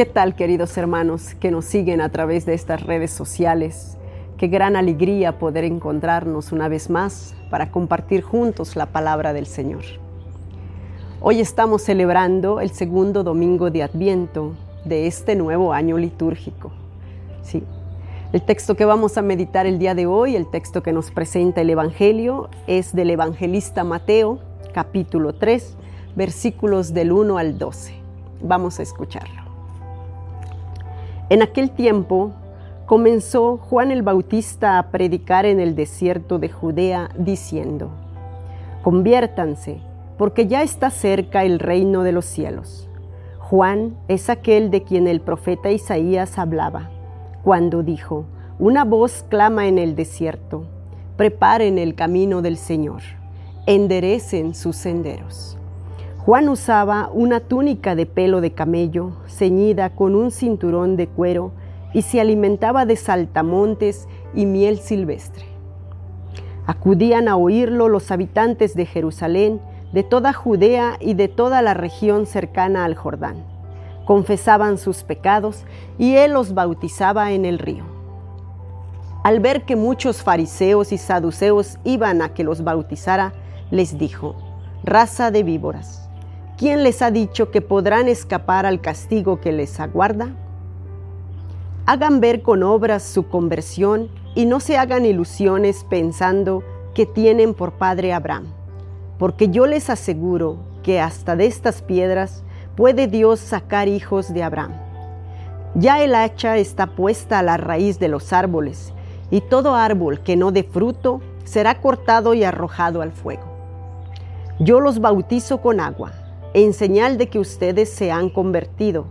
¿Qué tal, queridos hermanos que nos siguen a través de estas redes sociales? Qué gran alegría poder encontrarnos una vez más para compartir juntos la palabra del Señor. Hoy estamos celebrando el segundo domingo de Adviento de este nuevo año litúrgico. Sí. El texto que vamos a meditar el día de hoy, el texto que nos presenta el Evangelio, es del evangelista Mateo, capítulo 3, versículos del 1 al 12. Vamos a escucharlo. En aquel tiempo comenzó Juan el Bautista a predicar en el desierto de Judea, diciendo, Conviértanse, porque ya está cerca el reino de los cielos. Juan es aquel de quien el profeta Isaías hablaba, cuando dijo, Una voz clama en el desierto, preparen el camino del Señor, enderecen sus senderos. Juan usaba una túnica de pelo de camello, ceñida con un cinturón de cuero, y se alimentaba de saltamontes y miel silvestre. Acudían a oírlo los habitantes de Jerusalén, de toda Judea y de toda la región cercana al Jordán. Confesaban sus pecados y él los bautizaba en el río. Al ver que muchos fariseos y saduceos iban a que los bautizara, les dijo, raza de víboras, ¿quién les ha dicho que podrán escapar al castigo que les aguarda? Hagan ver con obras su conversión y no se hagan ilusiones pensando que tienen por padre Abraham, porque yo les aseguro que hasta de estas piedras puede Dios sacar hijos de Abraham. Ya el hacha está puesta a la raíz de los árboles, y todo árbol que no dé fruto será cortado y arrojado al fuego. Yo los bautizo con agua, en señal de que ustedes se han convertido,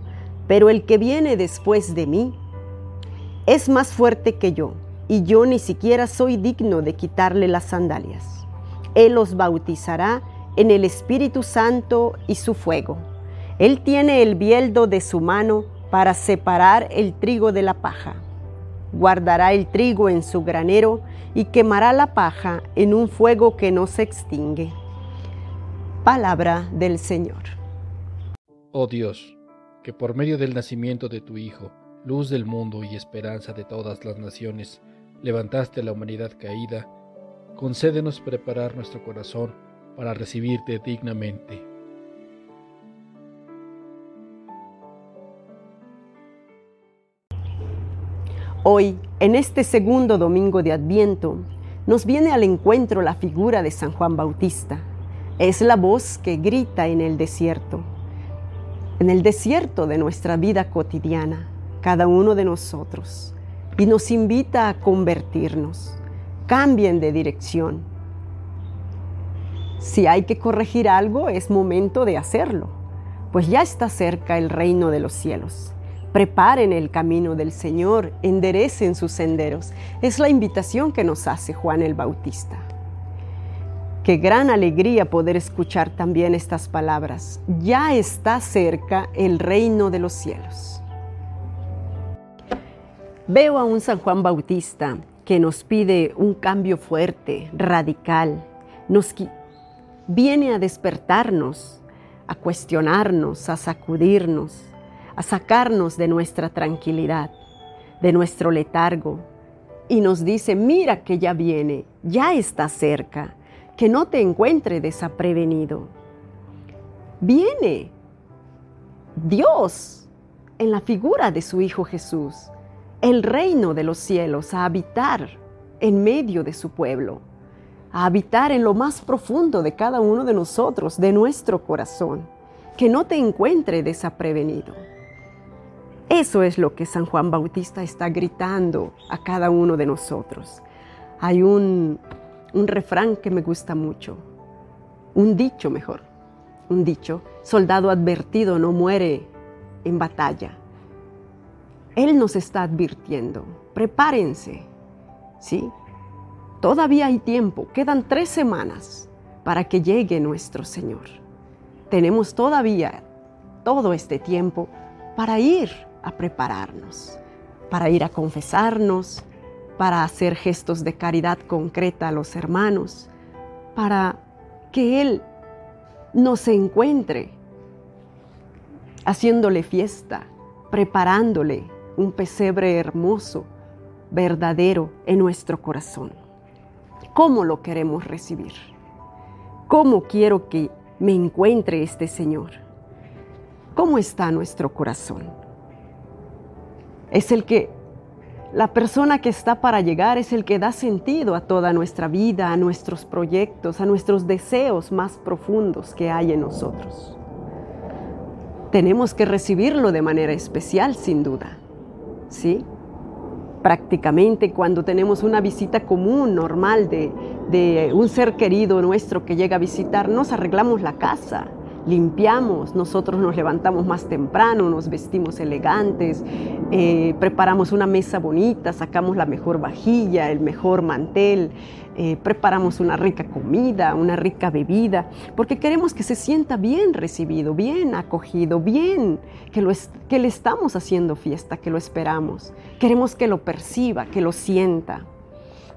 pero el que viene después de mí es más fuerte que yo, y yo ni siquiera soy digno de quitarle las sandalias. Él los bautizará en el Espíritu Santo y su fuego. Él tiene el bieldo de su mano para separar el trigo de la paja. Guardará el trigo en su granero y quemará la paja en un fuego que no se extingue. Palabra del Señor. Oh Dios, que por medio del nacimiento de tu Hijo, luz del mundo y esperanza de todas las naciones, levantaste a la humanidad caída, concédenos preparar nuestro corazón para recibirte dignamente. Hoy, en este segundo domingo de Adviento, nos viene al encuentro la figura de San Juan Bautista es la voz que grita en el desierto, en el desierto de nuestra vida cotidiana, cada uno de nosotros, y nos invita a convertirnos. Cambien de dirección. Si hay que corregir algo, es momento de hacerlo, pues ya está cerca el reino de los cielos. Preparen el camino del Señor, enderecen sus senderos. Es la invitación que nos hace Juan el Bautista. Qué gran alegría poder escuchar también estas palabras. Ya está cerca el reino de los cielos. Veo a un San Juan Bautista que nos pide un cambio fuerte, radical. Nos viene a despertarnos, a cuestionarnos, a sacudirnos, a sacarnos de nuestra tranquilidad, de nuestro letargo. Y nos dice, mira que ya viene, ya está cerca que no te encuentre desaprevenido. Viene Dios en la figura de su Hijo Jesús, el reino de los cielos, a habitar en medio de su pueblo, a habitar en lo más profundo de cada uno de nosotros, de nuestro corazón, que no te encuentre desaprevenido. Eso es lo que San Juan Bautista está gritando a cada uno de nosotros. Hay un un refrán que me gusta mucho, un dicho mejor, un dicho, soldado advertido no muere en batalla. Él nos está advirtiendo, prepárense, ¿sí? Todavía hay tiempo, quedan tres semanas para que llegue nuestro Señor. Tenemos todavía todo este tiempo para ir a prepararnos, para ir a confesarnos, para hacer gestos de caridad concreta a los hermanos, para que Él nos encuentre haciéndole fiesta preparándole un pesebre hermoso, verdadero en nuestro corazón. ¿Cómo lo queremos recibir? ¿Cómo quiero que me encuentre este Señor? ¿Cómo está nuestro corazón? Es el que, la persona que está para llegar es el que da sentido a toda nuestra vida, a nuestros proyectos, a nuestros deseos más profundos que hay en nosotros. Tenemos que recibirlo de manera especial, sin duda. ¿Sí? prácticamente cuando tenemos una visita común, normal, de, de, un ser querido nuestro que llega a visitarnos, arreglamos la casa, limpiamos, nosotros nos levantamos más temprano, nos vestimos elegantes, eh, preparamos una mesa bonita, sacamos la mejor vajilla, el mejor mantel, eh, preparamos una rica comida, una rica bebida, porque queremos que se sienta bien recibido, bien acogido, bien, que, lo que le estamos haciendo fiesta, que lo esperamos. Queremos que lo perciba, que lo sienta.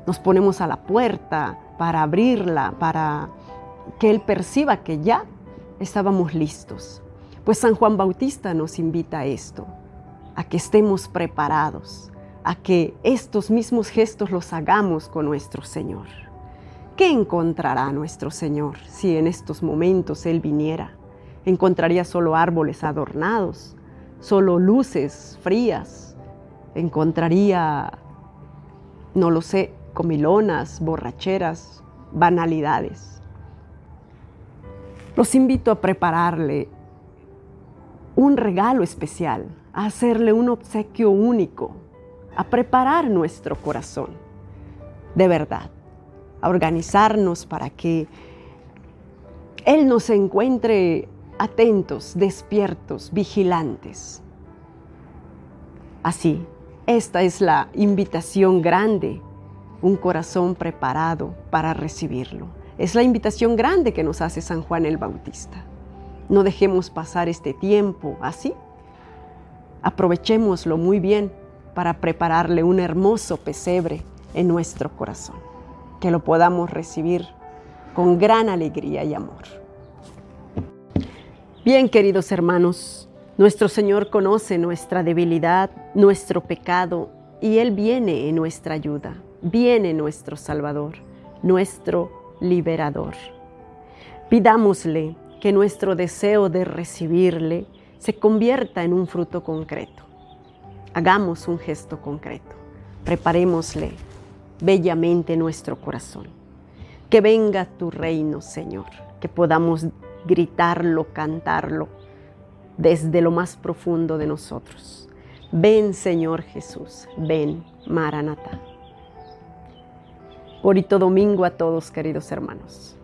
Nos ponemos a la puerta para abrirla, para que él perciba que ya estábamos listos. Pues San Juan Bautista nos invita a esto, a que estemos preparados, a que estos mismos gestos los hagamos con nuestro Señor. ¿Qué encontrará nuestro Señor si en estos momentos Él viniera? ¿Encontraría solo árboles adornados, solo luces frías? ¿Encontraría, no lo sé, comilonas, borracheras, banalidades? Los invito a prepararle un regalo especial, a hacerle un obsequio único, a preparar nuestro corazón, de verdad, a organizarnos para que Él nos encuentre atentos, despiertos, vigilantes. Así, esta es la invitación grande, un corazón preparado para recibirlo. Es la invitación grande que nos hace San Juan el Bautista. No dejemos pasar este tiempo así. Aprovechémoslo muy bien para prepararle un hermoso pesebre en nuestro corazón, que lo podamos recibir con gran alegría y amor. Bien, queridos hermanos, nuestro Señor conoce nuestra debilidad, nuestro pecado, y Él viene en nuestra ayuda, viene nuestro Salvador, nuestro liberador. Pidámosle que nuestro deseo de recibirle se convierta en un fruto concreto. Hagamos un gesto concreto. Preparémosle bellamente nuestro corazón. Que venga tu reino, Señor, que podamos gritarlo, cantarlo desde lo más profundo de nosotros. Ven, Señor Jesús, ven, Maranatha. Bonito domingo a todos, queridos hermanos.